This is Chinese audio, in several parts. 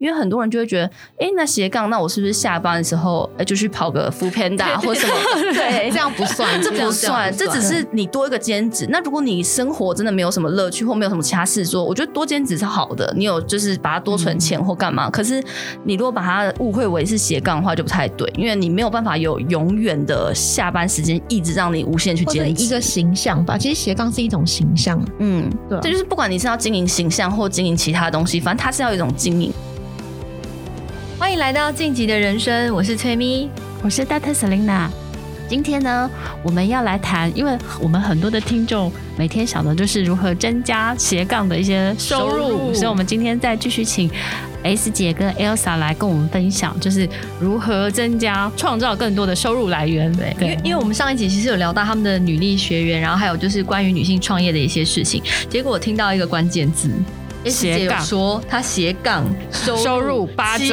因为很多人就会觉得，哎、欸，那斜杠，那我是不是下班的时候，哎、欸，就去跑个 foodpanda 或什么？对，这样不算，这不算，这只是你多一个兼职。那如果你生活真的没有什么乐趣，或没有什么其他事做，我觉得多兼职是好的。你有就是把它多存钱或干嘛。嗯、可是你如果把它误会为是斜杠的话，就不太对，因为你没有办法有永远的下班时间，一直让你无限去兼职。一个形象吧，其实斜杠是一种形象。嗯，对，这就是不管你是要经营形象或经营其他东西，反正它是要有一种经营。欢迎来到晋级的人生，我是崔咪，我是 Dr. Selina。今天呢，我们要来谈，因为我们很多的听众每天想的就是如何增加斜杠的一些收入，收入，所以我们今天再继续请 S 姐跟 Elsa 来跟我们分享，就是如何增加、创造更多的收入来源。对，因为因为我们上一集其实有聊到他们的女力学员，然后还有就是关于女性创业的一些事情，结果我听到一个关键字。斜杠说她斜杠收收入八种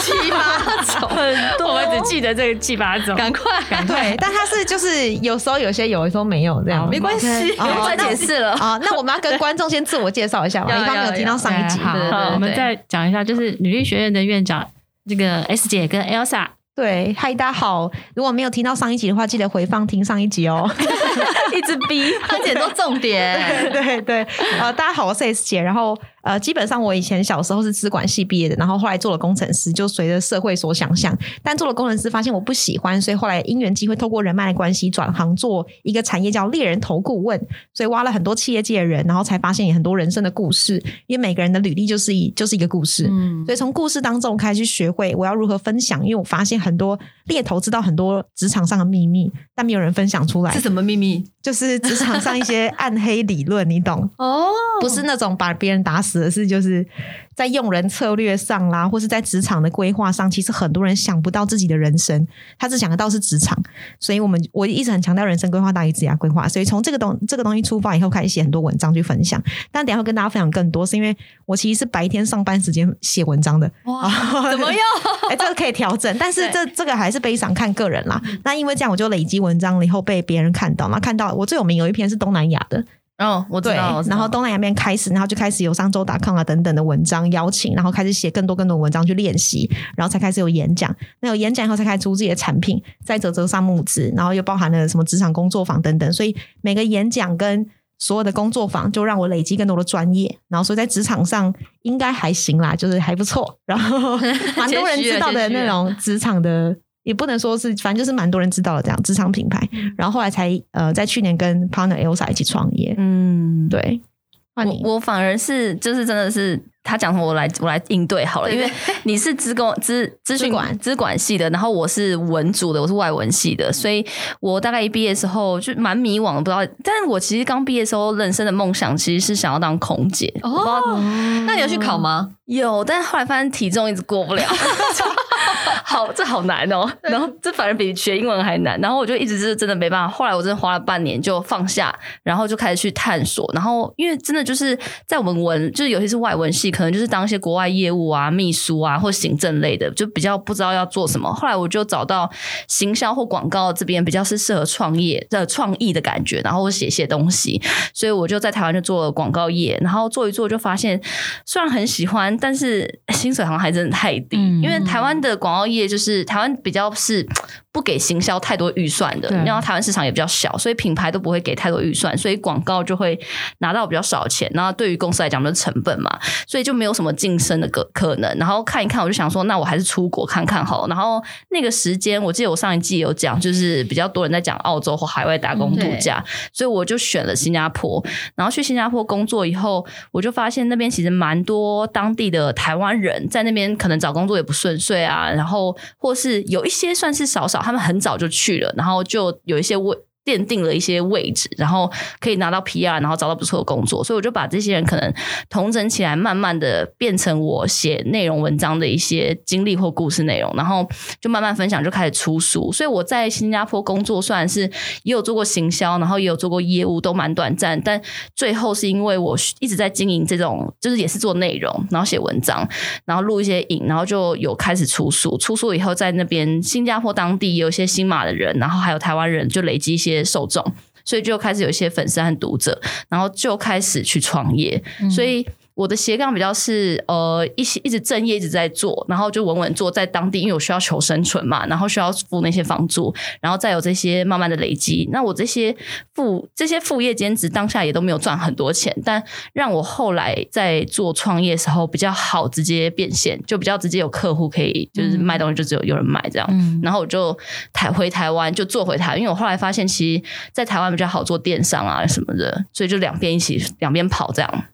七八种 很多，我们只记得这个七八种，赶快赶快！但她是就是有时候有些有，有时候没有这样，没关系，不用再解释了。好，那我们要跟观众先自我介绍一下吧，一般没有听到上一集。好，我们再讲一下，就是女力学院的院长这个 S 姐跟 Elsa。对，嗨，大家好！如果没有听到上一集的话，记得回放听上一集哦。一直逼，而且都重点。对对对，呃，大家好，我是 S 姐，然后。呃，基本上我以前小时候是资管系毕业的，然后后来做了工程师，就随着社会所想象。但做了工程师，发现我不喜欢，所以后来因缘机会，透过人脉的关系，转行做一个产业叫猎人头顾问。所以挖了很多企业界的人，然后才发现有很多人生的故事。因为每个人的履历就是一就是一个故事，嗯，所以从故事当中开始去学会我要如何分享。因为我发现很多猎头知道很多职场上的秘密，但没有人分享出来。是什么秘密？就是职场上一些 暗黑理论，你懂？哦，不是那种把别人打死。指的是就是在用人策略上啦，或是在职场的规划上，其实很多人想不到自己的人生，他只想得到是职场。所以我们我一直很强调人生规划大于职业规划。所以从这个东这个东西出发以后，开始写很多文章去分享。但等下会跟大家分享更多，是因为我其实是白天上班时间写文章的。哇，怎么样？哎、欸，这个可以调整，但是这这个还是非常看个人啦。那因为这样，我就累积文章了以后被别人看到，嘛看到我最有名有一篇是东南亚的。哦，我知道。然后东南亚边开始，然后就开始有商周打抗啊等等的文章邀请，然后开始写更多更多文章去练习，然后才开始有演讲。那有演讲以后，才开始出自己的产品，再啧啧上募资，然后又包含了什么职场工作坊等等。所以每个演讲跟所有的工作坊，就让我累积更多的专业。然后所以在职场上应该还行啦，就是还不错。然后蛮多人知道的那种职场的。也不能说是，反正就是蛮多人知道的这样职场品牌，然后后来才呃，在去年跟 partner Elsa 一起创业。嗯，对。我我反而是就是真的是他讲我来我来应对好了，因为你是资工资资讯管资管系的，然后我是文组的，我是外文系的，所以我大概一毕业的时候就蛮迷惘的，不知道。但是我其实刚毕业的时候，人生的梦想其实是想要当空姐。哦，那你要去考吗？有，但是后来发现体重一直过不了。好，这好难哦。然后这反而比学英文还难。然后我就一直是真的没办法。后来我真的花了半年就放下，然后就开始去探索。然后因为真的就是在我们文，就是尤其是外文系，可能就是当一些国外业务啊、秘书啊或行政类的，就比较不知道要做什么。后来我就找到行销或广告这边比较是适合创业的创意的感觉，然后我写写东西。所以我就在台湾就做了广告业，然后做一做就发现，虽然很喜欢，但是薪水好像还真的太低。嗯、因为台湾的广告业就是台湾比较是。不给行销太多预算的，然后台湾市场也比较小，所以品牌都不会给太多预算，所以广告就会拿到比较少钱。然后对于公司来讲，就是成本嘛，所以就没有什么晋升的可可能。然后看一看，我就想说，那我还是出国看看好了。然后那个时间，我记得我上一季有讲，就是比较多人在讲澳洲或海外打工度假，所以我就选了新加坡。然后去新加坡工作以后，我就发现那边其实蛮多当地的台湾人在那边，可能找工作也不顺遂啊，然后或是有一些算是少少。他们很早就去了，然后就有一些。奠定了一些位置，然后可以拿到 PR，然后找到不错的工作，所以我就把这些人可能同整起来，慢慢的变成我写内容文章的一些经历或故事内容，然后就慢慢分享，就开始出书。所以我在新加坡工作，算是也有做过行销，然后也有做过业务，都蛮短暂，但最后是因为我一直在经营这种，就是也是做内容，然后写文章，然后录一些影，然后就有开始出书。出书以后，在那边新加坡当地有一些新马的人，然后还有台湾人，就累积一些。受众，所以就开始有一些粉丝和读者，然后就开始去创业。嗯、所以我的斜杠比较是呃一些一直正业一直在做，然后就稳稳做在当地，因为我需要求生存嘛，然后需要付那些房租，然后再有这些慢慢的累积。那我这些副这些副业兼职当下也都没有赚很多钱，但让我后来在做创业的时候比较好直接变现，就比较直接有客户可以就是卖东西就只有有人买这样。嗯、然后我就台回台湾就做回台湾，因为我后来发现其实在台湾比较好做电商啊什么的，所以就两边一起两边跑这样。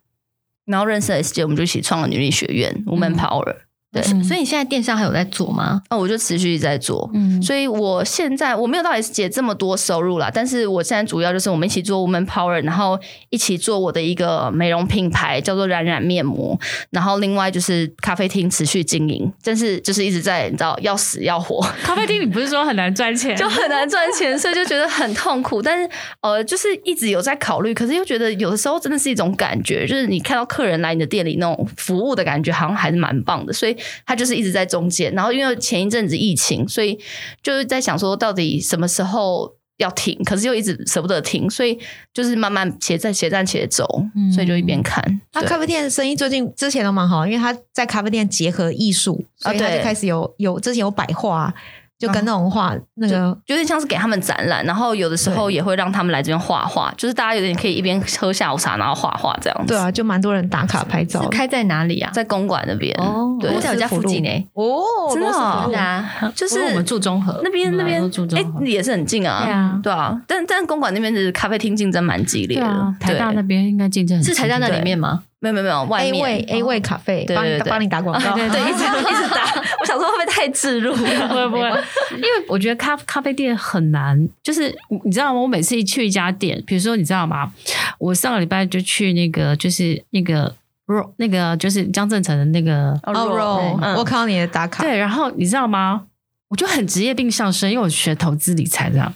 然后认识了 S 姐，我们就一起创了女力学院 Woman Power。对，所以你现在电商还有在做吗？哦，我就持续在做。嗯，所以我现在我没有到 S 姐这么多收入啦，但是我现在主要就是我们一起做 Woman Power，然后一起做我的一个美容品牌叫做冉冉面膜，然后另外就是咖啡厅持续经营，但是就是一直在你知道要死要活。咖啡厅你不是说很难赚钱，就很难赚钱，所以就觉得很痛苦。但是呃，就是一直有在考虑，可是又觉得有的时候真的是一种感觉，就是你看到客人来你的店里那种服务的感觉，好像还是蛮棒的，所以他就是一直在。中间，然后因为前一阵子疫情，所以就是在想说，到底什么时候要停？可是又一直舍不得停，所以就是慢慢且战且战且走，所以就一边看。那咖啡店的生意最近之前都蛮好，因为他在咖啡店结合艺术，所以他就开始有有之前有摆画。就跟那种画，那个有点像是给他们展览，然后有的时候也会让他们来这边画画，就是大家有点可以一边喝下午茶，然后画画这样子。对啊，就蛮多人打卡拍照。开在哪里啊？在公馆那边哦，对，在我家附近诶。哦，真的啊，就是我们住中和那边那边，哎，也是很近啊。对啊，对啊，但但公馆那边的咖啡厅竞争蛮激烈的。台大那边应该竞争是台大那里面吗？没有没有没有，外面 A 位 A 位咖啡，帮你帮你打广告，对 对，一直 一直打。我想说会不会太自入？不会不会，因为我觉得咖咖啡店很难，就是你知道吗？我每次一去一家店，比如说你知道吗？我上个礼拜就去那个，就是那个 Ro，那个就是江振诚的那个 Ro，我看到你的打卡，对，然后你知道吗？我就很职业病上升，因为我学投资理财这样，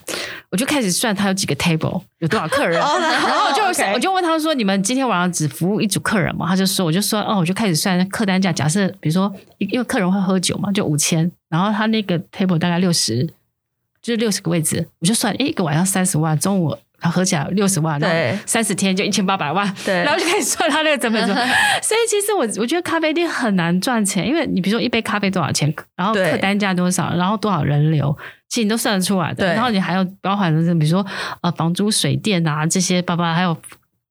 我就开始算他有几个 table，有多少客人，然后我就我就问他说：“你们今天晚上只服务一组客人吗？”他就说：“我就说哦，我就开始算客单价。假设比如说，因为客人会喝酒嘛，就五千，然后他那个 table 大概六十，就是六十个位置，我就算，诶，一个晚上三十万，中午。”他合起来六十万，对，三十天就一千八百万，对，然后就开始算他那个成本。所以其实我我觉得咖啡店很难赚钱，因为你比如说一杯咖啡多少钱，然后客单价多少，然后多少人流，其实你都算得出来的。然后你还要包含的是比如说呃房租、水电啊这些，爸爸还有。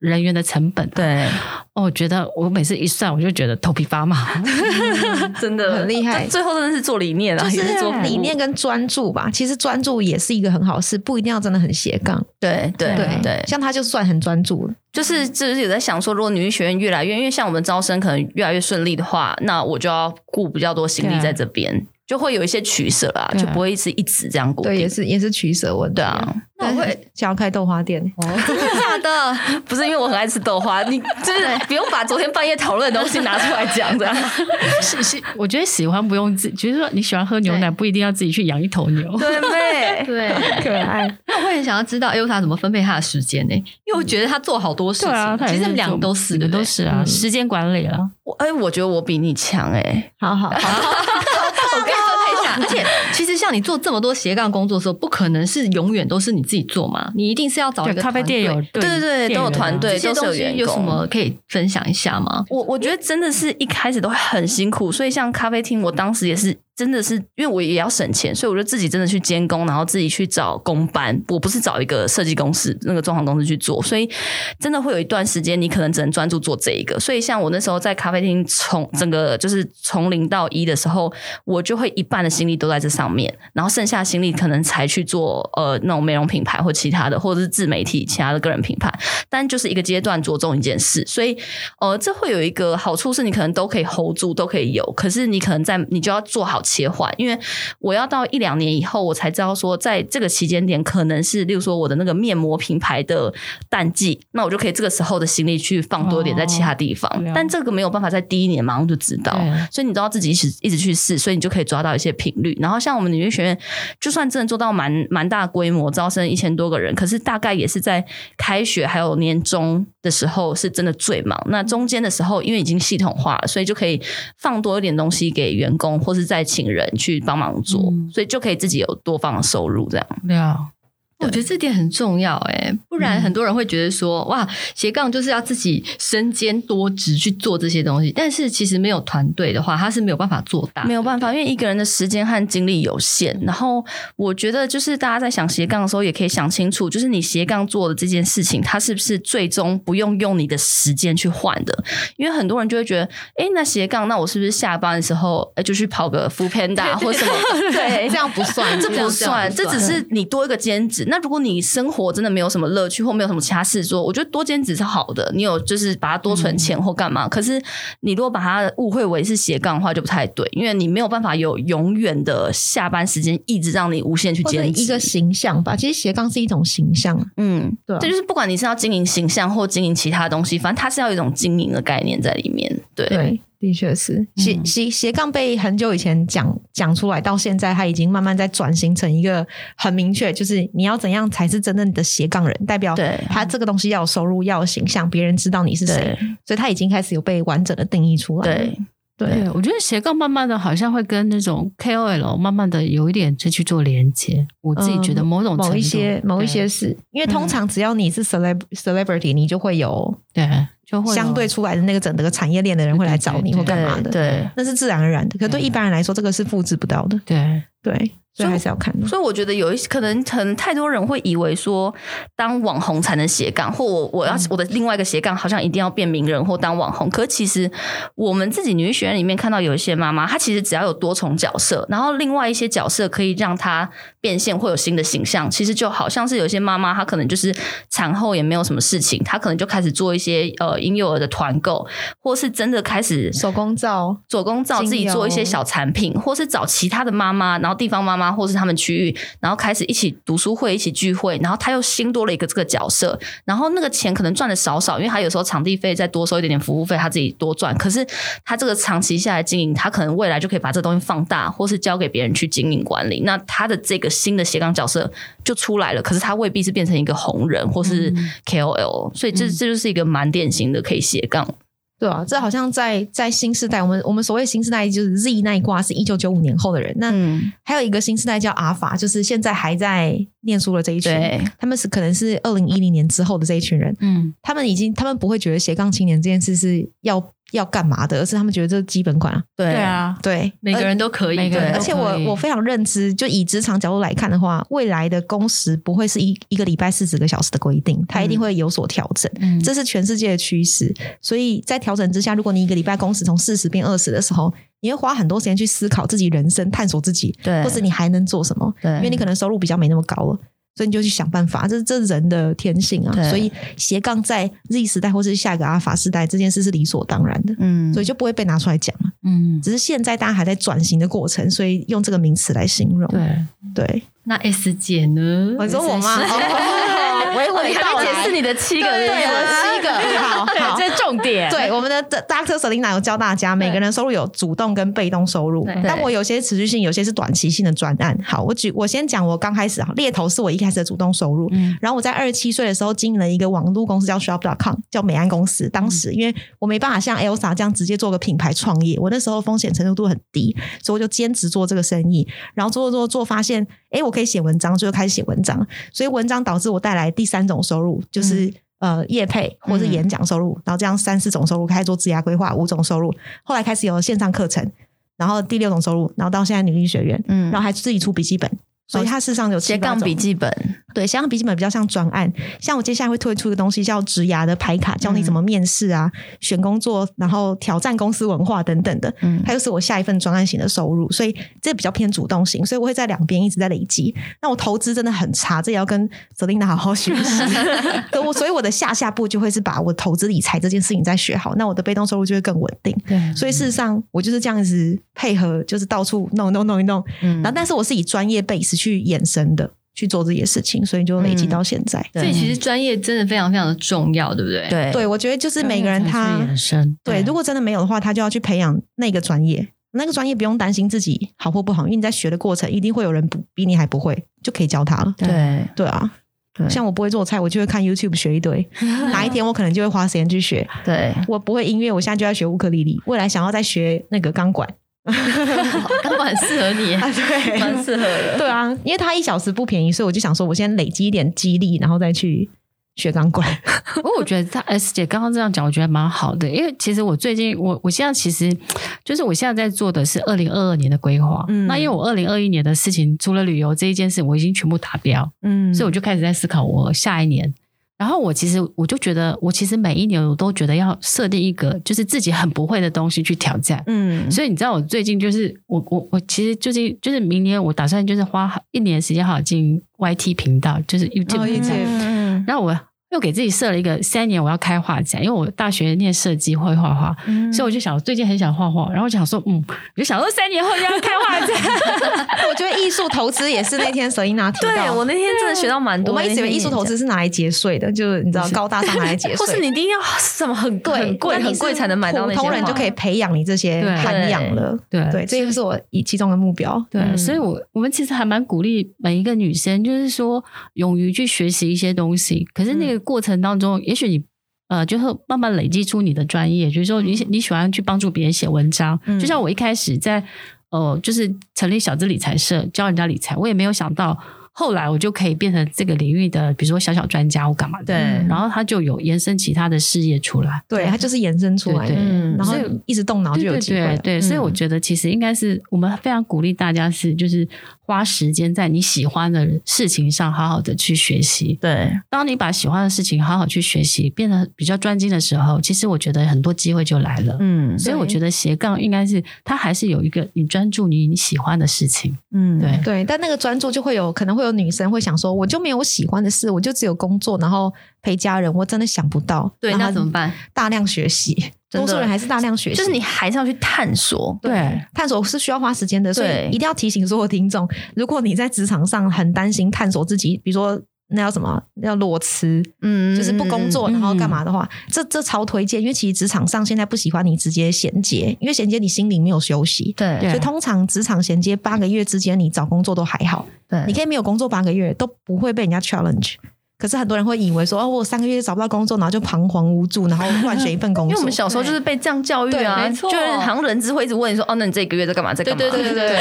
人员的成本，对，哦，我觉得我每次一算，我就觉得头皮发麻，真的很厉害。最后真的是做理念啊，就是做理念跟专注吧。其实专注也是一个很好事，不一定要真的很斜杠。对对对对，像他就算很专注了，就是就是有在想说，如果女医学院越来越，因为像我们招生可能越来越顺利的话，那我就要顾比较多心力在这边。就会有一些取舍啦，就不会一直一直这样过。对，也是也是取舍问题啊。那我会想要开豆花店，真的假的？不是因为我很爱吃豆花，你就是不用把昨天半夜讨论的东西拿出来讲这样。喜喜，我觉得喜欢不用自己，就是说你喜欢喝牛奶，不一定要自己去养一头牛。对对 对，可爱。那我会很想要知道 Elsa 怎么分配他的时间呢？因为我觉得他做好多事情，其实两个都是的，都是啊，时间管理了。我哎，我觉得我比你强哎，好好好。而且，其实像你做这么多斜杠工作的时候，不可能是永远都是你自己做嘛？你一定是要找一个咖啡店有对对对，都有团队，都是有员工。有什么可以分享一下吗？我我觉得真的是一开始都会很辛苦，所以像咖啡厅，我当时也是。真的是因为我也要省钱，所以我就自己真的去监工，然后自己去找工班。我不是找一个设计公司、那个装潢公司去做，所以真的会有一段时间，你可能只能专注做这一个。所以像我那时候在咖啡厅从整个就是从零到一的时候，我就会一半的心力都在这上面，然后剩下心力可能才去做呃那种美容品牌或其他的，或者是自媒体其他的个人品牌。但就是一个阶段着重一件事，所以呃这会有一个好处是你可能都可以 hold 住，都可以有。可是你可能在你就要做好。切换，因为我要到一两年以后，我才知道说，在这个期间点，可能是，例如说我的那个面膜品牌的淡季，那我就可以这个时候的行李去放多一点在其他地方。哦、但这个没有办法在第一年马上就知道，所以你都要自己一直一直去试，所以你就可以抓到一些频率。然后像我们女力学院，就算真的做到蛮蛮大规模，招生一千多个人，可是大概也是在开学还有年终的时候是真的最忙。那中间的时候，因为已经系统化了，所以就可以放多一点东西给员工，或是在请人去帮忙做，嗯、所以就可以自己有多方的收入，这样。对啊，我觉得这点很重要哎，不然很多人会觉得说，哇，斜杠就是要自己身兼多职去做这些东西，但是其实没有团队的话，他是没有办法做大，没有办法，因为一个人的时间和精力有限。然后我觉得，就是大家在想斜杠的时候，也可以想清楚，就是你斜杠做的这件事情，它是不是最终不用用你的时间去换的？因为很多人就会觉得，哎，那斜杠，那我是不是下班的时候，哎，就去跑个 foodpanda 或什么？对，这样不算，这不算，这只是你多一个兼职。那如果你生活真的没有什么乐趣，或没有什么其他事做，我觉得多兼职是好的。你有就是把它多存钱或干嘛。嗯、可是你如果把它误会为是斜杠的话，就不太对，因为你没有办法有永远的下班时间，一直让你无限去兼职。一个形象吧，其实斜杠是一种形象。嗯，对、啊，这就是不管你是要经营形象或经营其他东西，反正它是要有一种经营的概念在里面。对。对的确是斜斜斜杠被很久以前讲讲出来，到现在他已经慢慢在转型成一个很明确，就是你要怎样才是真正的斜杠人，代表他这个东西要有收入，要有形象，别人知道你是谁，所以他已经开始有被完整的定义出来。对。对，我觉得斜杠慢慢的好像会跟那种 KOL 慢慢的有一点就去做连接。我自己觉得某种、嗯、某一些某一些是因为通常只要你是 celeb celebrity，你就会有对就会相对出来的那个整个产业链的人会来找你或干嘛的，对，那是自然而然的。可对一般人来说，这个是复制不到的。对对。所以还是要看，所以我觉得有一些可能，可能太多人会以为说，当网红才能斜杠，或我我要我的另外一个斜杠，好像一定要变名人或当网红。可其实我们自己女力学院里面看到有一些妈妈，她其实只要有多重角色，然后另外一些角色可以让她变现，会有新的形象。其实就好像是有些妈妈，她可能就是产后也没有什么事情，她可能就开始做一些呃婴幼儿的团购，或是真的开始手工皂、手工皂自己做一些小产品，或是找其他的妈妈，然后地方妈妈。或是他们区域，然后开始一起读书会，一起聚会，然后他又新多了一个这个角色，然后那个钱可能赚的少少，因为他有时候场地费再多收一点点服务费，他自己多赚。可是他这个长期下来经营，他可能未来就可以把这东西放大，或是交给别人去经营管理。那他的这个新的斜杠角色就出来了，可是他未必是变成一个红人或是 KOL，所以这这就是一个蛮典型的可以斜杠。对啊，这好像在在新时代，我们我们所谓新时代就是 Z 那一挂是一九九五年后的人，那还有一个新时代叫阿法，就是现在还在念书的这一群，他们是可能是二零一零年之后的这一群人，嗯，他们已经他们不会觉得斜杠青年这件事是要。要干嘛的？而是他们觉得这是基本款啊。对啊，对，每个人都可以。对，而且我我非常认知，就以职场角度来看的话，未来的工时不会是一一个礼拜四十个小时的规定，它一定会有所调整。嗯，这是全世界的趋势。所以在调整之下，如果你一个礼拜工时从四十变二十的时候，你会花很多时间去思考自己人生，探索自己，对，或者你还能做什么？对，因为你可能收入比较没那么高了。所以你就去想办法，这是这人的天性啊。所以斜杠在 Z 时代或是下一个阿法时代，这件事是理所当然的。嗯，所以就不会被拿出来讲了。嗯，只是现在大家还在转型的过程，所以用这个名词来形容。对对，那 S 姐呢？我说我吗？我我你还没解释你的七个，对，我的七个。好，好，这是重点。对，我们的 Dr. Selina 有教大家，每个人收入有主动跟被动收入。但我有些持续性，有些是短期性的专案。好，我举我先讲，我刚开始啊，猎头是我一开始的主动收入。然后我在二十七岁的时候经营了一个网络公司，叫 Shop.com，叫美安公司。当时因为我没办法像 Elsa 这样直接做个品牌创业，我那时候风险程度都很低，所以我就兼职做这个生意。然后做做做做，发现哎，我可以写文章，所以就开始写文章。所以文章导致我带来第三种收入，就是、嗯、呃业配或是演讲收入，嗯、然后这样三四种收入开始做职涯规划，五种收入，后来开始有了线上课程，然后第六种收入，然后到现在女力学院，嗯，然后还自己出笔记本。所以它事实上有斜杠笔记本，对，斜杠笔记本比较像专案，像我接下来会推出一个东西叫职涯的牌卡，教你怎么面试啊、嗯、选工作，然后挑战公司文化等等的。嗯，它就是我下一份专案型的收入，所以这比较偏主动型，所以我会在两边一直在累积。那我投资真的很差，这也要跟 Selena 好好学习。所以我所以我的下下步就会是把我投资理财这件事情再学好，那我的被动收入就会更稳定。对，所以事实上我就是这样子配合，就是到处弄弄弄一弄。嗯，然后但是我是以专业 base。去衍生的去做这些事情，所以就累积到现在。所以其实专业真的非常非常的重要，对不对？对，对我觉得就是每个人他对，对，如果真的没有的话，他就要去培养那个专业。那个专业不用担心自己好或不好，因为你在学的过程一定会有人不比你还不会，就可以教他了。对，对啊。像我不会做菜，我就会看 YouTube 学一堆。哪一天我可能就会花时间去学。对，我不会音乐，我现在就要学乌克丽丽。未来想要再学那个钢管。钢管适合你，啊，对，蛮适合的。对啊，因为它一小时不便宜，所以我就想说，我先累积一点激励，然后再去学钢管。不过我觉得她 S 姐刚刚这样讲，我觉得蛮好的，因为其实我最近我我现在其实就是我现在在做的是二零二二年的规划。嗯，那因为我二零二一年的事情，除了旅游这一件事，我已经全部达标。嗯，所以我就开始在思考我下一年。然后我其实我就觉得，我其实每一年我都觉得要设定一个就是自己很不会的东西去挑战。嗯，所以你知道我最近就是我我我其实最近就是明年我打算就是花一年时间好好进 YT 频道，就是 YouTube 频道。哦，然后我。又给自己设了一个三年我要开画展，因为我大学念设计会画画，嗯、所以我就想最近很想画画，然后我想说，嗯，我就想说三年后就要开画展。我觉得艺术投资也是那天 Selina 提到，对我那天真的学到蛮多。我们一直以为艺术投资是拿来节税的，就是你知道 高大上拿来节税，或是你一定要什么很贵、很贵、很贵才能买到那些。普通人就可以培养你这些涵养了。对对，这就是我以其中的目标。对，嗯、所以我我们其实还蛮鼓励每一个女生，就是说勇于去学习一些东西。可是那个过程当中，也许你呃，就是慢慢累积出你的专业，就是说你你喜欢去帮助别人写文章，嗯、就像我一开始在呃，就是成立小资理财社教人家理财，我也没有想到。后来我就可以变成这个领域的，比如说小小专家我干嘛的。对，然后他就有延伸其他的事业出来。对，他就是延伸出来的。嗯，然后一直动脑就有机会。对，对，所以我觉得其实应该是我们非常鼓励大家是，就是花时间在你喜欢的事情上，好好的去学习。对，当你把喜欢的事情好好去学习，变得比较专精的时候，其实我觉得很多机会就来了。嗯，所以我觉得斜杠应该是它还是有一个你专注于你喜欢的事情。嗯，对对，但那个专注就会有可能会。会有女生会想说，我就没有喜欢的事，我就只有工作，然后陪家人，我真的想不到。对，那怎么办？大量学习，多数人还是大量学习，就是你还是要去探索。对，探索是需要花时间的，所以一定要提醒所有听众，如果你在职场上很担心探索自己，比如说。那要什么？要裸辞？嗯，就是不工作，然后干嘛的话，嗯、这这超推荐。因为其实职场上现在不喜欢你直接衔接，因为衔接你心里没有休息。对，所以通常职场衔接八个月之间，你找工作都还好。对，你可以没有工作八个月，都不会被人家 challenge。可是很多人会以为说，哦，我三个月找不到工作，然后就彷徨无助，然后乱选一份 工作。因为我们小时候就是被这样教育啊，没错，就是好像人资会一直问你说，哦，那你这个月在干嘛？在干嘛？对对对对对。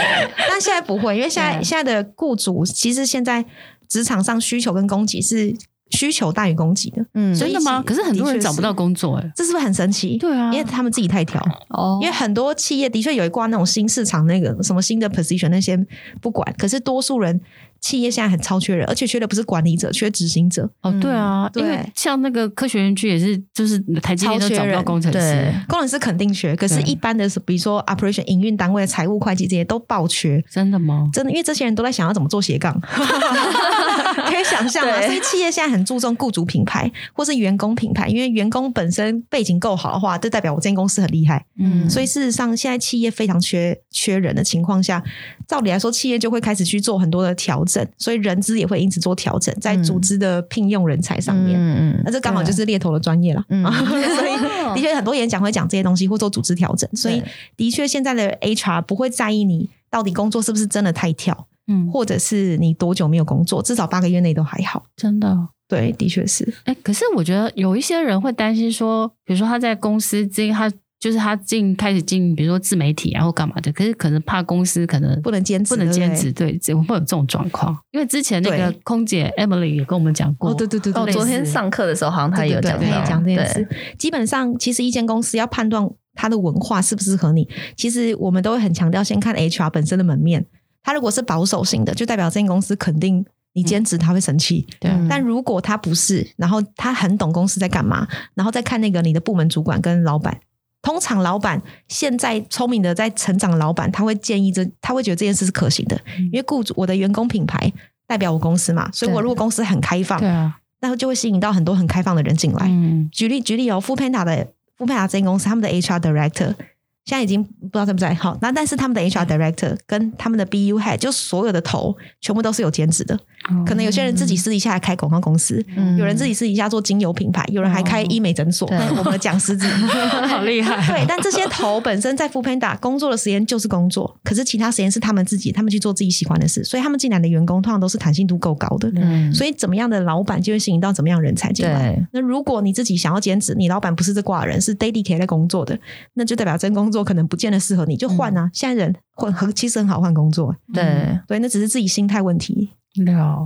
但现在不会，因为现在 现在的雇主其实现在。职场上需求跟供给是需求大于供给的，嗯，真的吗？可是很多人找不到工作，哎，这是不是很神奇？对啊，因为他们自己太挑哦。因为很多企业的确有一挂那种新市场那个什么新的 position 那些不管，可是多数人企业现在很超缺人，而且缺的不是管理者，缺执行者。哦，对啊，因为像那个科学园区也是，就是台积电都找不到工程师，工程师肯定缺，可是一般的比如说 operation 营运单位、财务会计这些都爆缺。真的吗？真的，因为这些人都在想要怎么做斜杠。可以想象啊，所以企业现在很注重雇主品牌或是员工品牌，因为员工本身背景够好的话，就代表我这间公司很厉害。嗯，所以事实上，现在企业非常缺缺人的情况下，照理来说，企业就会开始去做很多的调整，所以人资也会因此做调整，在组织的聘用人才上面。嗯嗯，那这刚好就是猎头的专业了。嗯，所以的确很多演讲会讲这些东西，或做组织调整。所以的确，现在的 HR 不会在意你到底工作是不是真的太跳。嗯，或者是你多久没有工作？至少八个月内都还好，真的。对，的确是。哎、欸，可是我觉得有一些人会担心说，比如说他在公司进，他就是他进开始进，比如说自媒体然后干嘛的，可是可能怕公司可能不能坚持，不能坚持，对，怎么会有这种状况？因为之前那个空姐 Emily 也跟我们讲过，哦，对对对对，哦，昨天上课的时候好像他也有讲讲这件事。基本上，其实一间公司要判断它的文化适不适合你，其实我们都会很强调先看 HR 本身的门面。他如果是保守型的，就代表这间公司肯定你兼职他会生气。对、嗯，但如果他不是，然后他很懂公司在干嘛，然后再看那个你的部门主管跟老板，通常老板现在聪明的在成长的老板，他会建议这，他会觉得这件事是可行的，嗯、因为雇主我的员工品牌代表我公司嘛，所以我如果公司很开放，对啊，那就会吸引到很多很开放的人进来。嗯，举例举例哦，Foodpanda 的 Foodpanda 这间公司，他们的 HR Director。现在已经不知道在不在好，那但是他们的 HR director 跟他们的 BU head 就所有的头全部都是有兼职的，嗯、可能有些人自己私底下还开广告公司，嗯、有人自己私底下做精油品牌，有人还开医美诊所。嗯、我们的讲师之一 好厉害、哦。对，但这些头本身在 Foodpanda 工作的时间就是工作，可是其他时间是他们自己，他们去做自己喜欢的事，所以他们进来的员工通常都是弹性度够高的。嗯，所以怎么样的老板就会吸引到怎么样人才进来。对那如果你自己想要兼职，你老板不是这挂人，是 dedicated 在工作的，那就代表真工作。所可能不见得适合你，就换啊。现在人换很其实很好换工作，对对，那只是自己心态问题。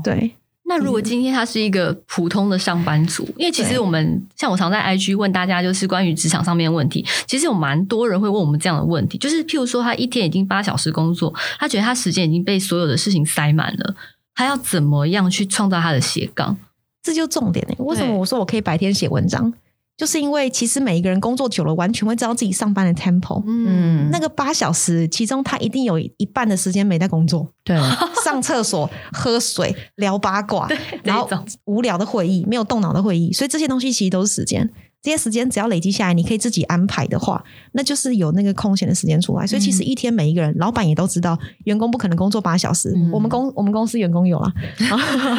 对。那如果今天他是一个普通的上班族，因为其实我们像我常在 IG 问大家，就是关于职场上面的问题，其实有蛮多人会问我们这样的问题，就是譬如说他一天已经八小时工作，他觉得他时间已经被所有的事情塞满了，他要怎么样去创造他的斜杠？这就重点呢。为什么我说我可以白天写文章？就是因为其实每一个人工作久了，完全会知道自己上班的 tempo。嗯，那个八小时，其中他一定有一半的时间没在工作。对，上厕所、喝水、聊八卦，然后无聊的会议、没有动脑的会议，所以这些东西其实都是时间。这些时间只要累积下来，你可以自己安排的话，那就是有那个空闲的时间出来。所以其实一天每一个人，老板也都知道，员工不可能工作八小时。我们公我们公司员工有啊，他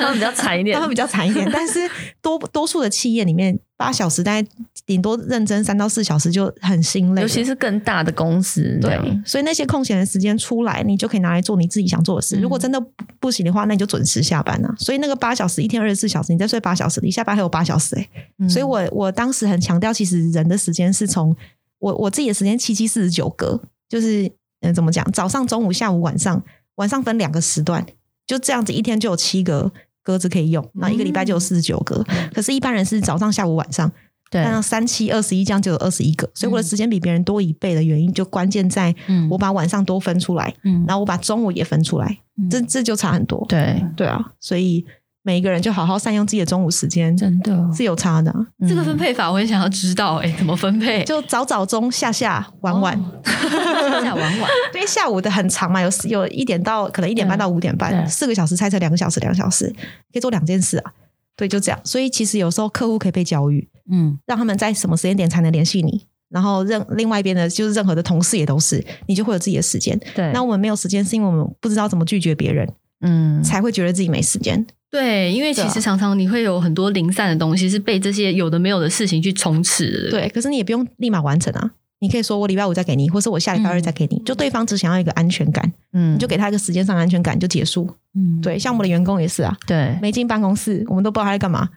们比较惨一点，他们比较惨一点。但是多多数的企业里面，八小时大概顶多认真三到四小时就很心累，尤其是更大的公司。对，所以那些空闲的时间出来，你就可以拿来做你自己想做的事。如果真的不行的话，那你就准时下班啊。所以那个八小时，一天二十四小时，你再睡八小时，你下班还有八小时哎、欸。所以我我当时很。很强调，其实人的时间是从我我自己的时间七七四十九格，就是嗯，怎么讲？早上、中午、下午、晚上，晚上分两个时段，就这样子，一天就有七个格子可以用，那一个礼拜就有四十九个。嗯、可是，一般人是早上、下午、晚上，对，那三七二十一，这样就有二十一个。所以我的时间比别人多一倍的原因，就关键在我把晚上多分出来，嗯，然后我把中午也分出来，嗯、这这就差很多。对对啊，所以。每一个人就好好善用自己的中午时间，真的是有差的。嗯、这个分配法我也想要知道，哎，怎么分配？就早早中下下晚晚，下下晚晚。因为下午的很长嘛，有有一点到可能一点半到五点半，四个小时，猜测两个小时，两个小时可以做两件事啊。对，就这样。所以其实有时候客户可以被教育，嗯，让他们在什么时间点才能联系你，然后任另外一边的，就是任何的同事也都是，你就会有自己的时间。对，那我们没有时间，是因为我们不知道怎么拒绝别人，嗯，才会觉得自己没时间。对，因为其实常常你会有很多零散的东西，是被这些有的没有的事情去充斥的。对，可是你也不用立马完成啊，你可以说我礼拜五再给你，或是我下礼拜二再给你，嗯、就对方只想要一个安全感，嗯，你就给他一个时间上的安全感就结束。嗯，对，像我们的员工也是啊，对，没进办公室，我们都不知道他在干嘛，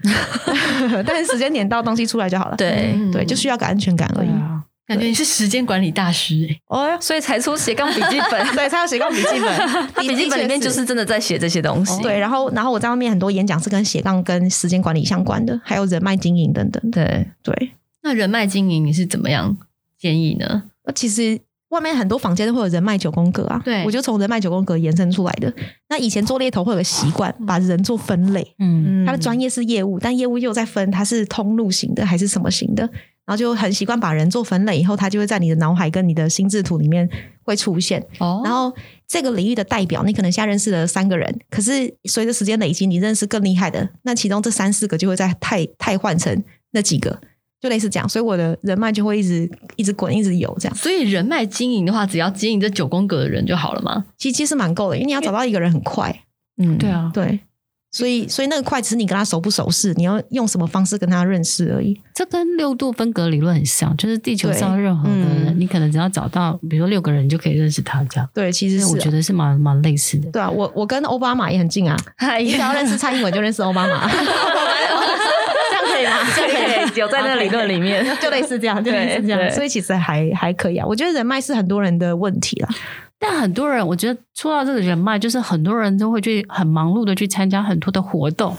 但是时间点到，东西出来就好了。对，对，就需要个安全感而已。感觉你是时间管理大师哎，哦，所以才出斜杠笔记本，对，才有斜杠笔记本。笔记本里面就是真的在写这些东西。对，然后，然后我在外面很多演讲是跟斜杠、跟时间管理相关的，还有人脉经营等等。对对，那人脉经营你是怎么样建议呢？那其实外面很多坊间都会有人脉九宫格啊，对，我就从人脉九宫格延伸出来的。那以前做猎头会有个习惯，把人做分类，嗯，他的专业是业务，但业务又在分他是通路型的还是什么型的。然后就很习惯把人做分类，以后他就会在你的脑海跟你的心智图里面会出现。哦，然后这个领域的代表，你可能现在认识了三个人，可是随着时间累积，你认识更厉害的，那其中这三四个就会在太太换成那几个，就类似这样。所以我的人脉就会一直一直滚，一直有这样。所以人脉经营的话，只要经营这九宫格的人就好了吗？其实其实蛮够的，因为你要找到一个人很快。嗯，对啊，对。所以，所以那个快只是你跟他熟不熟识，你要用什么方式跟他认识而已。这跟六度分隔理论很像，就是地球上任何的人，嗯、你可能只要找到，比如说六个人，你就可以认识他这样。对，其实、啊、我觉得是蛮蛮类似的。对啊，我我跟欧巴马也很近啊，你只要认识蔡英文就认识欧巴马，这样可以吗？以，有在那个理论里面，就类似这样，就类似这样。所以其实还还可以啊，我觉得人脉是很多人的问题啦。但很多人，我觉得说到这个人脉，就是很多人都会去很忙碌的去参加很多的活动，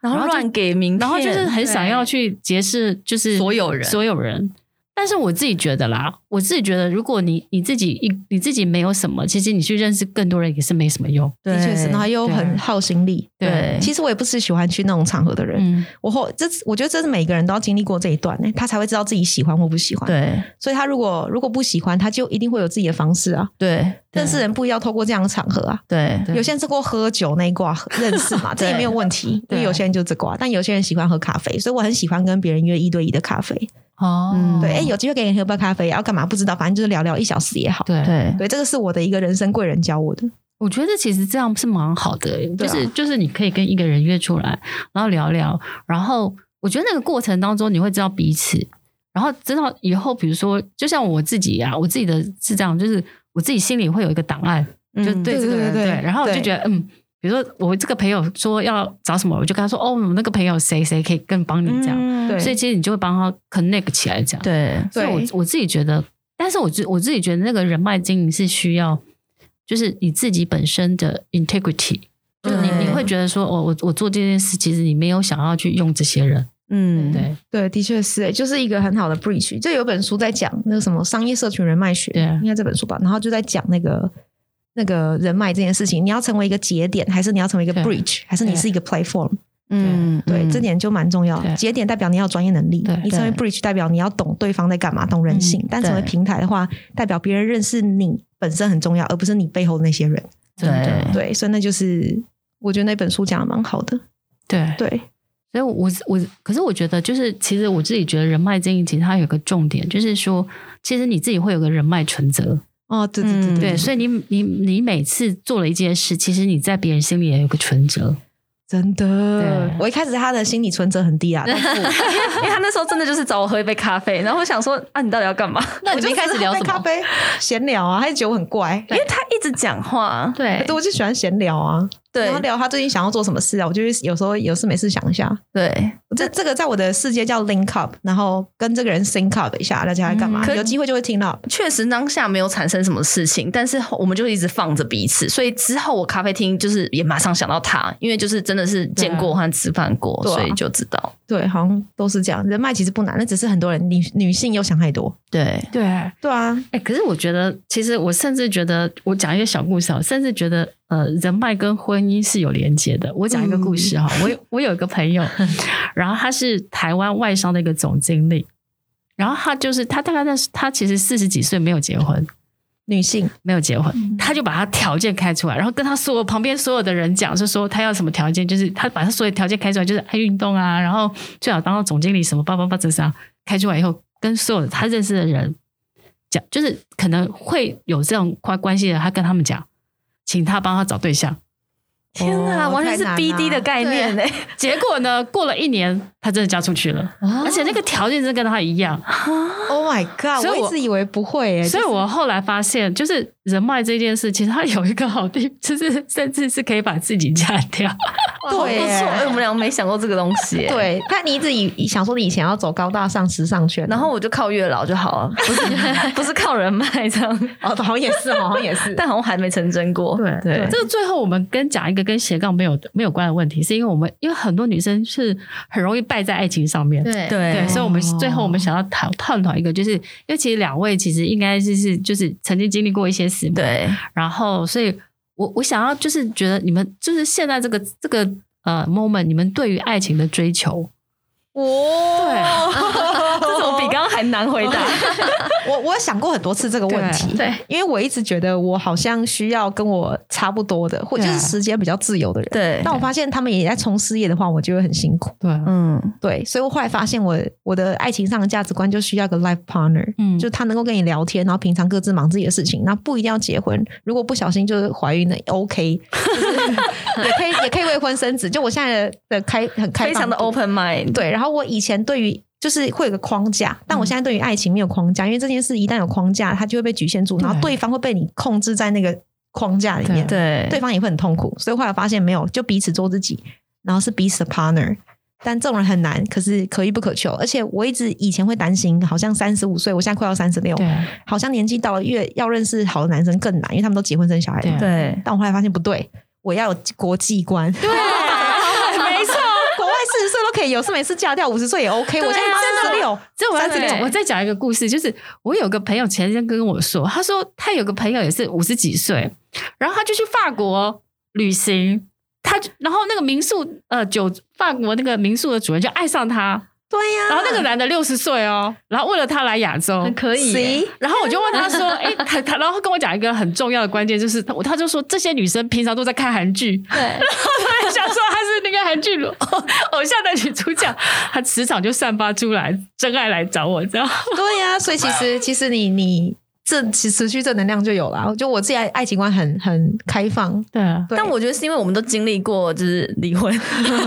然后乱给名片，然后就是很想要去结识，就是所有人，所有人。但是我自己觉得啦，我自己觉得，如果你你自己一你自己没有什么，其实你去认识更多人也是没什么用。的确是，然后又很耗心力。对，其实我也不是喜欢去那种场合的人。嗯我后这我觉得这是每个人都要经历过这一段呢，他才会知道自己喜欢或不喜欢。对，所以他如果如果不喜欢，他就一定会有自己的方式啊。对，认识人不一定要透过这样的场合啊。对，有些人是过喝酒那一挂认识嘛，这也没有问题。因为有些人就这挂，但有些人喜欢喝咖啡，所以我很喜欢跟别人约一对一的咖啡。哦，嗯、对，哎，有机会给你喝杯咖啡，要干嘛不知道，反正就是聊聊一小时也好。对对对，这个是我的一个人生贵人教我的。我觉得其实这样是蛮好的，就是、啊、就是你可以跟一个人约出来，然后聊聊，然后我觉得那个过程当中你会知道彼此，然后知道以后，比如说，就像我自己啊，我自己的是这样，就是我自己心里会有一个档案，嗯、就对这个人对，然后我就觉得嗯。比如说，我这个朋友说要找什么，我就跟他说：“哦，我那个朋友谁谁可以更帮你这样。嗯”对，所以其实你就会帮他 connect 起来，这样。对，所以我我自己觉得但是我自我自己觉得那个人脉经营是需要，就是你自己本身的 integrity，就是你你会觉得说，哦，我我做这件事，其实你没有想要去用这些人。嗯，对对，的确是，就是一个很好的 bridge。就有本书在讲那个什么商业社群人脉学，应该这本书吧。然后就在讲那个那个人脉这件事情，你要成为一个节点，还是你要成为一个 bridge，还是你是一个 platform？嗯，对，嗯这点就蛮重要。节点代表你要有专业能力，你成为 bridge 代表你要懂对方在干嘛，懂人性。嗯但成为平台的话，代表别人认识你本身很重要，而不是你背后的那些人。对对，所以那就是我觉得那本书讲的蛮好的。对对。所以我，我我可是我觉得，就是其实我自己觉得人脉经营，其实它有个重点，就是说，其实你自己会有个人脉存折。哦，对对对对，所以你你你每次做了一件事，其实你在别人心里也有个存折。真的对，我一开始他的心理存折很低啊，因为因为他那时候真的就是找我喝一杯咖啡，然后我想说啊，你到底要干嘛？那你们一开始聊什么？咖啡闲聊啊，还是觉得我很怪？因为他一直讲话，对，对，我就喜欢闲聊啊。对，然后聊他最近想要做什么事啊，我就会有时候有事没事想一下。对，这这个在我的世界叫 link up，然后跟这个人 sync up 一下，大家在干嘛？嗯、有机会就会听到。确实当下没有产生什么事情，但是我们就一直放着彼此，所以之后我咖啡厅就是也马上想到他，因为就是真的是见过和吃饭过，啊、所以就知道。对，好像都是这样。人脉其实不难，那只是很多人女女性又想太多。对对对啊，哎、欸，可是我觉得，其实我甚至觉得，我讲一个小故事啊，甚至觉得，呃，人脉跟婚姻是有连接的。我讲一个故事哈，嗯、我有 我有一个朋友，然后他是台湾外商的一个总经理，然后他就是他大概在他其实四十几岁没有结婚，女性。没有结婚，他就把他条件开出来，然后跟他所有旁边所有的人讲，是说他要什么条件，就是他把他所有条件开出来，就是爱运动啊，然后最好当到总经理什么叭叭叭这啥，开出来以后，跟所有的他认识的人讲，就是可能会有这种关关系的，他跟他们讲，请他帮他找对象。天啊，完全是 BD 的概念呢！结果呢，过了一年，他真的嫁出去了，而且那个条件真的跟他一样。Oh my god！所以我一直以为不会诶，所以我后来发现，就是人脉这件事，其实它有一个好地，就是甚至是可以把自己嫁掉。对，不错，我们俩没想过这个东西。对，但你一直以想说你以前要走高大上时尚圈，然后我就靠月老就好了，不是 不是靠人脉这样。哦，好像也是，好像也是，但好像还没成真过。对对，这个最后我们跟讲一个跟斜杠没有没有关的问题，是因为我们因为很多女生是很容易败在爱情上面。对对对，所以我们最后我们想要讨探讨一个，就是因为其实两位其实应该就是就是曾经经历过一些事，对，然后所以我我想要就是觉得你们就是现在这个这个。呃、uh,，moment，你们对于爱情的追求，哦，对，比刚刚还难回答。我我有想过很多次这个问题，对，因为我一直觉得我好像需要跟我差不多的，或者是时间比较自由的人。对，但我发现他们也在冲事业的话，我就会很辛苦。对，嗯，对，所以我后来发现我，我我的爱情上的价值观就需要个 life partner，嗯，就他能够跟你聊天，然后平常各自忙自己的事情，那不一定要结婚，如果不小心就是怀孕了，OK，也可以也可以未婚生子。就我现在的开很开放，非常的 open mind。对，然后我以前对于就是会有个框架，但我现在对于爱情没有框架，嗯、因为这件事一旦有框架，它就会被局限住，然后对方会被你控制在那个框架里面，对，对方也会很痛苦。所以后来发现没有，就彼此做自己，然后是彼此的 partner。但这种人很难，可是可遇不可求。而且我一直以前会担心，好像三十五岁，我现在快要三十六，好像年纪到了越要认识好的男生更难，因为他们都结婚生小孩了。对，但我后来发现不对，我要有国际观。对。有，事没事嫁掉五十岁也 OK。我现在三十六，这我再我再讲一个故事，就是我有个朋友前天跟我说，他说他有个朋友也是五十几岁，然后他就去法国旅行，他然后那个民宿呃酒法国那个民宿的主人就爱上他。对呀、啊，然后那个男的六十岁哦，然后为了他来亚洲，很可以。然后我就问他说：“哎，他他，然后跟我讲一个很重要的关键，就是他他就说这些女生平常都在看韩剧，对。然后他想说她是那个韩剧偶像的女主角，她磁场就散发出来，真爱来找我，这样。对呀、啊，所以其实其实你你。这其实持续正能量就有了。就我自己爱爱情观很很开放，对啊。但我觉得是因为我们都经历过就是离婚，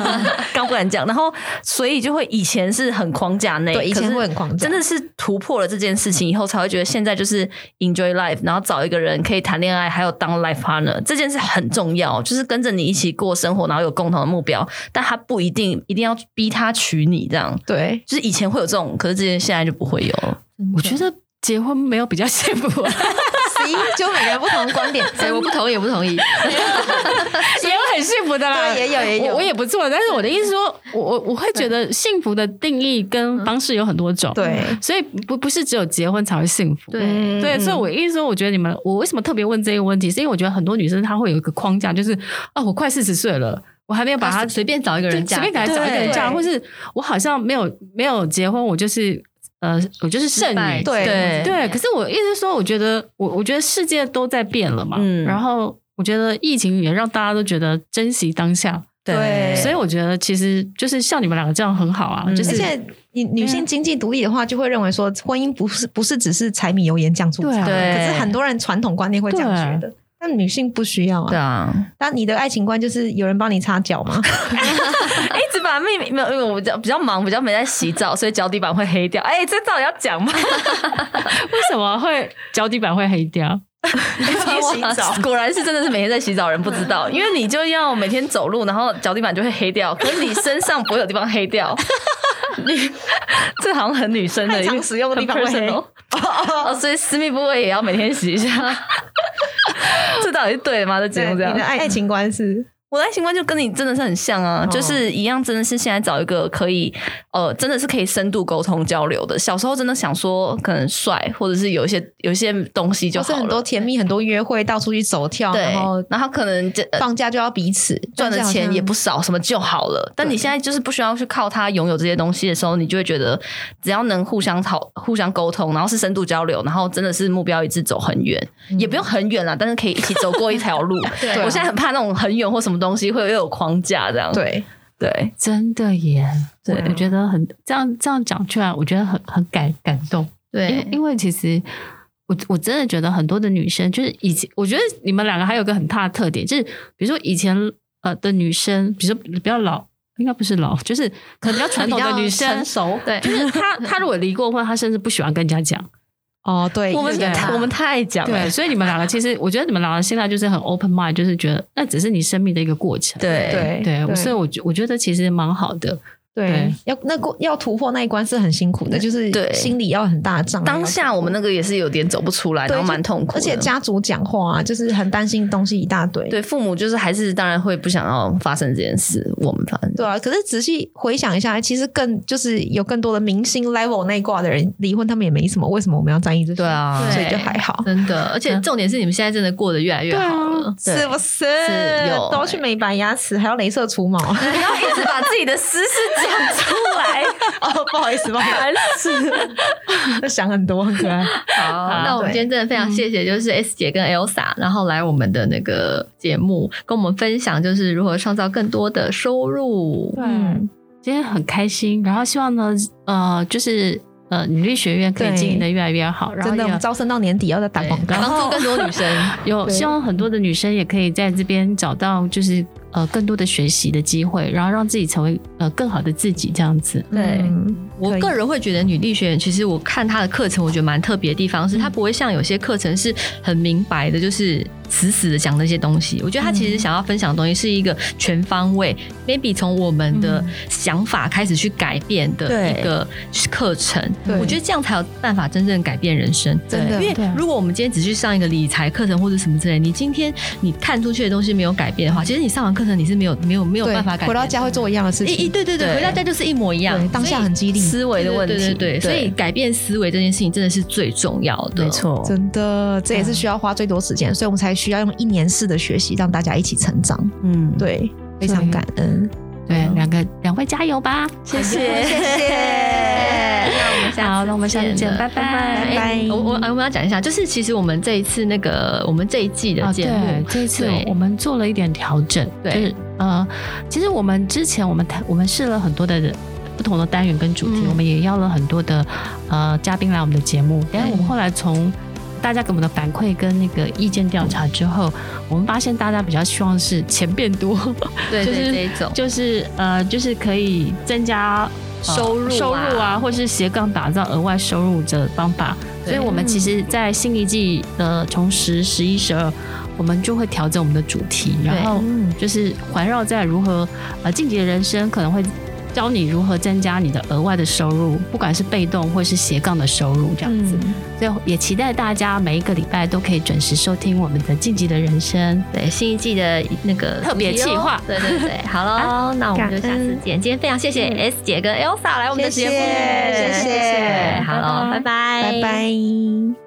刚不敢讲，然后所以就会以前是很框架内，对，以前会很框架，真的是突破了这件事情以后，才会觉得现在就是 enjoy life，然后找一个人可以谈恋爱，还有当 life partner，这件事很重要，就是跟着你一起过生活，然后有共同的目标，但他不一定一定要逼他娶你这样，对，就是以前会有这种，可是这件现在就不会有。我觉得。结婚没有比较幸福，啊，十一就每个人不同的观点，所以我不同意，也不同意，也有很幸福的啦，也有也有，我，我也不错。但是我的意思说，我我我会觉得幸福的定义跟方式有很多种，对，所以不不是只有结婚才会幸福，对。对。所以我意思说，我觉得你们，我为什么特别问这个问题，是因为我觉得很多女生她会有一个框架，就是啊，我快四十岁了，我还没有把她随便找一个人嫁，随便给她找一个人嫁，或是我好像没有没有结婚，我就是。呃，我就是剩女，对对对。可是我意思说，我觉得我我觉得世界都在变了嘛，嗯。然后我觉得疫情也让大家都觉得珍惜当下，对。所以我觉得其实就是像你们两个这样很好啊，嗯、就是。而且女女性经济独立的话，就会认为说婚姻不是不是只是柴米油盐酱醋茶，对。可是很多人传统观念会这样觉得。但女性不需要啊。对啊，但你的爱情观就是有人帮你擦脚吗？一 直 把秘密没有，因为我比较比较忙，比较没在洗澡，所以脚底板会黑掉。哎、欸，这到底要讲吗？为什么会脚底板会黑掉？洗 澡果然是真的是每天在洗澡，人不知道，因为你就要每天走路，然后脚底板就会黑掉。可是你身上不会有地方黑掉，你这好像很女生的，常使用的地方会黑哦，哦，所以私密部位也要每天洗一下。这到底是对的吗？这节目这样，你的爱情观是？我的爱情观就跟你真的是很像啊，哦、就是一样，真的是现在找一个可以，呃，真的是可以深度沟通交流的。小时候真的想说，可能帅，或者是有一些有一些东西就好了，是很多甜蜜，很多约会，到处去走跳，对然后然后可能放假就要彼此赚的钱也不少，什么就好了。但你现在就是不需要去靠他拥有这些东西的时候，你就会觉得只要能互相讨、互相沟通，然后是深度交流，然后真的是目标一致，走很远，嗯、也不用很远啦，但是可以一起走过一条路。对我现在很怕那种很远或什么东西会又有。框架这样对对，真的耶！对，我觉得很这样这样讲出来，我觉得很很感感动。对，因为因为其实我我真的觉得很多的女生，就是以前我觉得你们两个还有个很大的特点，就是比如说以前呃的女生，比如说比较老，应该不是老，就是可能比较传统的女生，成熟对，就是她她如果离过婚，她甚至不喜欢跟人家讲。哦，对，我们对我们太爱讲了，对，所以你们两个其实，我觉得你们两个现在就是很 open mind，就是觉得那只是你生命的一个过程，对。对对，所以我觉我觉得其实蛮好的。对，要那过要突破那一关是很辛苦的，就是心理要很大的障碍。当下我们那个也是有点走不出来，然后蛮痛苦。而且家族讲话啊就是很担心东西一大堆。对，父母就是还是当然会不想要发生这件事。我们反正对啊，可是仔细回想一下，其实更就是有更多的明星 level 那一挂的人离婚，他们也没什么。为什么我们要在意这些？对啊，所以就还好。真的，而且重点是你们现在真的过得越来越好了，是不是？有都要去美白牙齿，还要镭射除毛，然后一直把自己的私事讲出来。哦，不好意思，不好意思，想很多，很可爱。好，好那我们今天真的非常谢谢，就是 S 姐跟 Elsa，然后来我们的那个节目，跟我们分享就是如何创造更多的收入。嗯，今天很开心，然后希望呢，呃，就是。呃，女力学院可以经营的越来越好，然后真的，我们招生到年底要再打广告，帮助更多女生。有 希望很多的女生也可以在这边找到，就是呃更多的学习的机会，然后让自己成为呃更好的自己，这样子。对，嗯、我个人会觉得女力学院，其实我看她的课程，我觉得蛮特别的地方是，她不会像有些课程是很明白的，就是。死死的讲那些东西，我觉得他其实想要分享的东西是一个全方位、嗯、，maybe 从我们的想法开始去改变的一个课程。我觉得这样才有办法真正改变人生。真的，因为如果我们今天只去上一个理财课程或者什么之类，你今天你看出去的东西没有改变的话，其实你上完课程你是没有没有没有办法改变。回到家会做一样的事情。对对对，对回到家就是一模一样。当下很激励思维的问题。对对对，所以改变思维这件事情真的是最重要的。没错，真的，这也是需要花最多时间，所以我们才需要用一年式的学习，让大家一起成长。嗯，对，非常感恩。对，两个两位加油吧！谢谢，谢谢。好，那我们下次见，拜拜，拜拜。我我我们要讲一下，就是其实我们这一次那个我们这一季的节目，这一次我们做了一点调整。对，就是呃，其实我们之前我们我们试了很多的不同的单元跟主题，我们也邀了很多的呃嘉宾来我们的节目，但是我们后来从大家给我们的反馈跟那个意见调查之后，我们发现大家比较希望是钱变多，对，就是这种，就是呃，就是可以增加收入、收入啊，或是斜杠打造额外收入的方法。所以我们其实，在新一季的从十、十一、十二，我们就会调整我们的主题，然后就是环绕在如何呃晋级的人生可能会。教你如何增加你的额外的收入，不管是被动或是斜杠的收入这样子。嗯所以也期待大家每一个礼拜都可以准时收听我们的晋级的人生。对，新一季的那个特别企划对对对，好喽，那我们就下次见。今天非常谢谢 S 姐跟 Elsa 来我们的节目，谢谢谢谢好喽，拜拜，拜拜。